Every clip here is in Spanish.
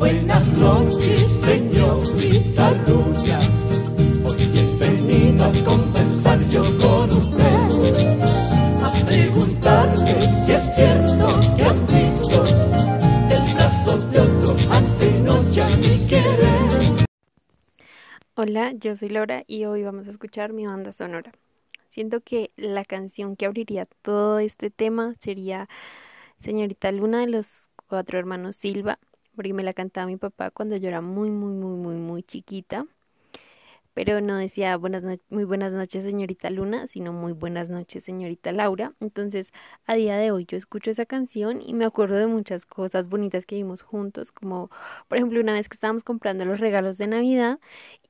Buenas noches, señorita Luna. Hoy bienvenido a conversar yo con usted. A preguntarle si es cierto que han visto el brazo de otro antenoche a mi querer. Hola, yo soy Laura y hoy vamos a escuchar mi banda sonora. Siento que la canción que abriría todo este tema sería Señorita Luna de los cuatro hermanos Silva, porque me la cantaba mi papá cuando yo era muy, muy, muy, muy, muy chiquita. Pero no decía buenas muy buenas noches, señorita Luna, sino muy buenas noches, señorita Laura. Entonces, a día de hoy yo escucho esa canción y me acuerdo de muchas cosas bonitas que vimos juntos, como por ejemplo una vez que estábamos comprando los regalos de Navidad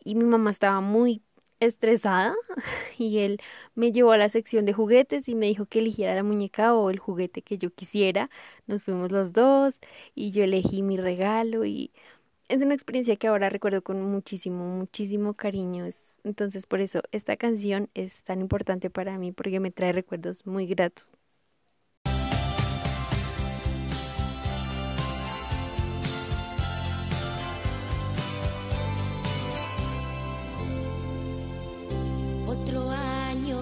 y mi mamá estaba muy estresada y él me llevó a la sección de juguetes y me dijo que eligiera la muñeca o el juguete que yo quisiera. Nos fuimos los dos y yo elegí mi regalo y es una experiencia que ahora recuerdo con muchísimo, muchísimo cariño. Entonces por eso esta canción es tan importante para mí porque me trae recuerdos muy gratos.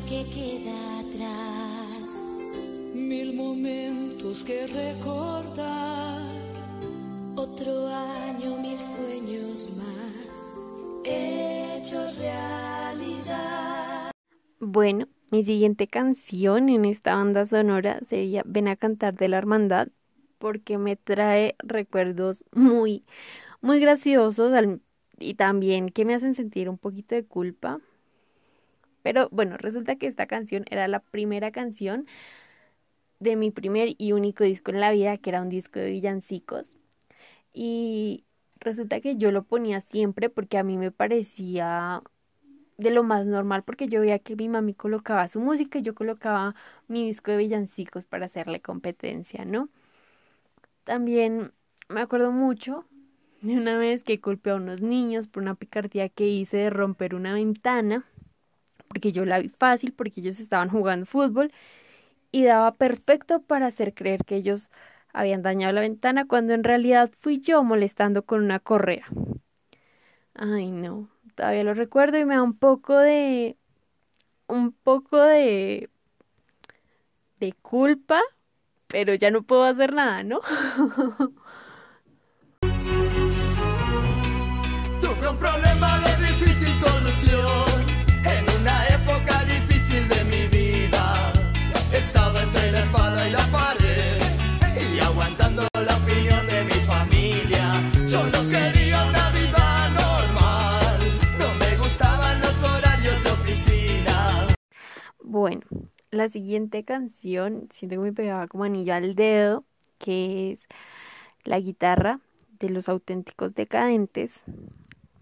Que queda atrás. Mil momentos que recordar. Otro año, mil sueños más. Hechos realidad. Bueno, mi siguiente canción en esta banda sonora sería Ven a cantar de la hermandad porque me trae recuerdos muy, muy graciosos y también que me hacen sentir un poquito de culpa pero bueno, resulta que esta canción era la primera canción de mi primer y único disco en la vida, que era un disco de villancicos. Y resulta que yo lo ponía siempre porque a mí me parecía de lo más normal porque yo veía que mi mami colocaba su música y yo colocaba mi disco de villancicos para hacerle competencia, ¿no? También me acuerdo mucho de una vez que culpé a unos niños por una picardía que hice de romper una ventana porque yo la vi fácil, porque ellos estaban jugando fútbol y daba perfecto para hacer creer que ellos habían dañado la ventana cuando en realidad fui yo molestando con una correa. Ay, no, todavía lo recuerdo y me da un poco de un poco de de culpa, pero ya no puedo hacer nada, ¿no? Bueno, la siguiente canción siento que me pegaba como anillo al dedo, que es la guitarra de los auténticos decadentes.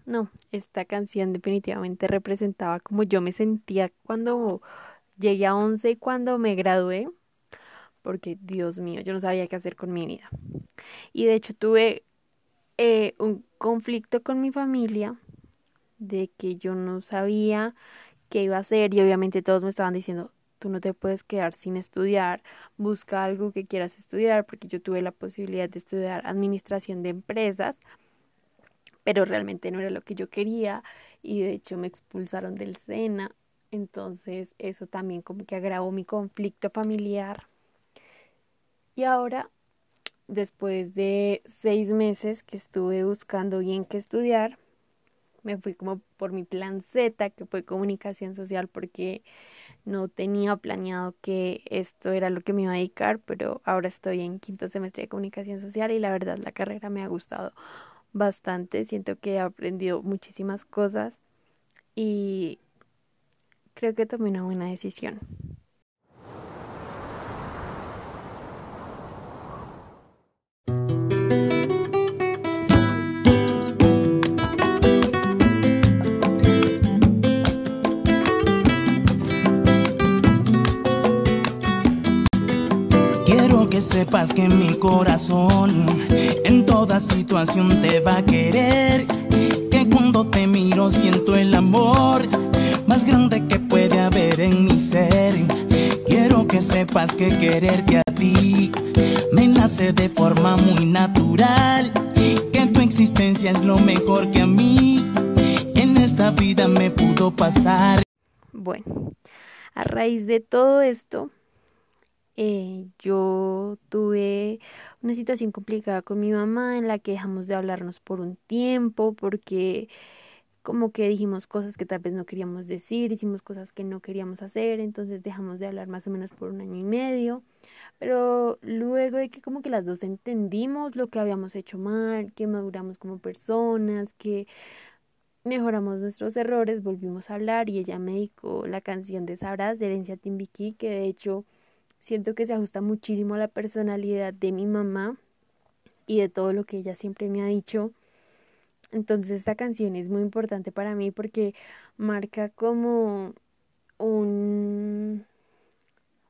No, esta canción definitivamente representaba como yo me sentía cuando llegué a 11 y cuando me gradué, porque Dios mío, yo no sabía qué hacer con mi vida. Y de hecho tuve eh, un conflicto con mi familia de que yo no sabía qué iba a hacer y obviamente todos me estaban diciendo, tú no te puedes quedar sin estudiar, busca algo que quieras estudiar, porque yo tuve la posibilidad de estudiar administración de empresas, pero realmente no era lo que yo quería y de hecho me expulsaron del SENA, entonces eso también como que agravó mi conflicto familiar. Y ahora, después de seis meses que estuve buscando bien qué estudiar, me fui como por mi plan Z, que fue comunicación social, porque no tenía planeado que esto era lo que me iba a dedicar, pero ahora estoy en quinto semestre de comunicación social y la verdad la carrera me ha gustado bastante, siento que he aprendido muchísimas cosas y creo que tomé una buena decisión. Que sepas que mi corazón en toda situación te va a querer. Que cuando te miro siento el amor más grande que puede haber en mi ser. Quiero que sepas que quererte a ti me nace de forma muy natural. Que tu existencia es lo mejor que a mí en esta vida me pudo pasar. Bueno, a raíz de todo esto, eh, yo tuve una situación complicada con mi mamá en la que dejamos de hablarnos por un tiempo porque como que dijimos cosas que tal vez no queríamos decir, hicimos cosas que no queríamos hacer, entonces dejamos de hablar más o menos por un año y medio. Pero luego de que como que las dos entendimos lo que habíamos hecho mal, que maduramos como personas, que mejoramos nuestros errores, volvimos a hablar y ella me dedicó la canción de Sabrás de Herencia Timbiquí, que de hecho siento que se ajusta muchísimo a la personalidad de mi mamá y de todo lo que ella siempre me ha dicho entonces esta canción es muy importante para mí porque marca como un,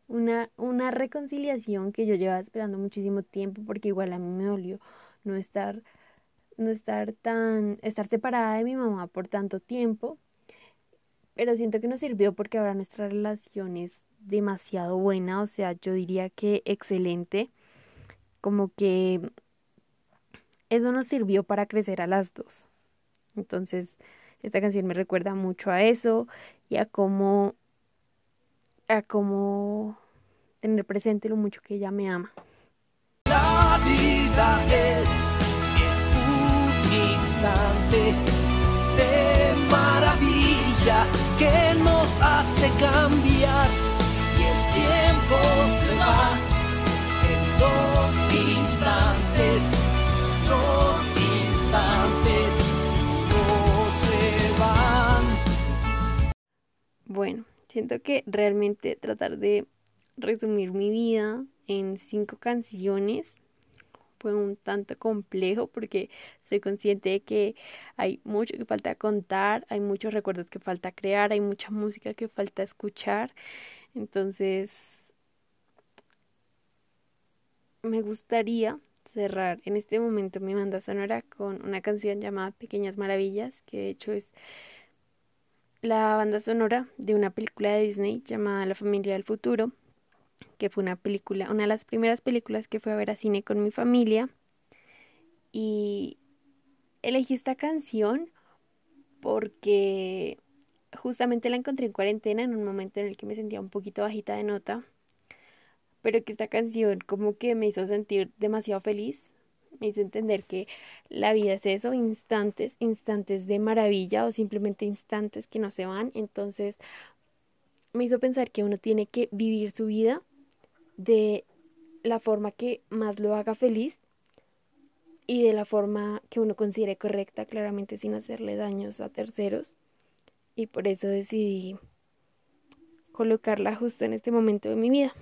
una, una reconciliación que yo llevaba esperando muchísimo tiempo porque igual a mí me dolió no estar, no estar tan, estar separada de mi mamá por tanto tiempo. Pero siento que nos sirvió porque ahora nuestra relación es demasiado buena, o sea, yo diría que excelente. Como que eso nos sirvió para crecer a las dos. Entonces, esta canción me recuerda mucho a eso y a cómo a cómo tener presente lo mucho que ella me ama. La vida es, es un instante de maravilla que nos hace cambiar siento que realmente tratar de resumir mi vida en cinco canciones fue un tanto complejo porque soy consciente de que hay mucho que falta contar, hay muchos recuerdos que falta crear, hay mucha música que falta escuchar. Entonces, me gustaría cerrar en este momento mi banda sonora con una canción llamada Pequeñas Maravillas, que de hecho es la banda sonora de una película de Disney llamada La familia del futuro, que fue una película, una de las primeras películas que fue a ver a cine con mi familia. Y elegí esta canción porque justamente la encontré en cuarentena en un momento en el que me sentía un poquito bajita de nota pero que esta canción como que me hizo sentir demasiado feliz, me hizo entender que la vida es eso, instantes, instantes de maravilla o simplemente instantes que no se van, entonces me hizo pensar que uno tiene que vivir su vida de la forma que más lo haga feliz y de la forma que uno considere correcta, claramente sin hacerle daños a terceros. Y por eso decidí colocarla justo en este momento de mi vida.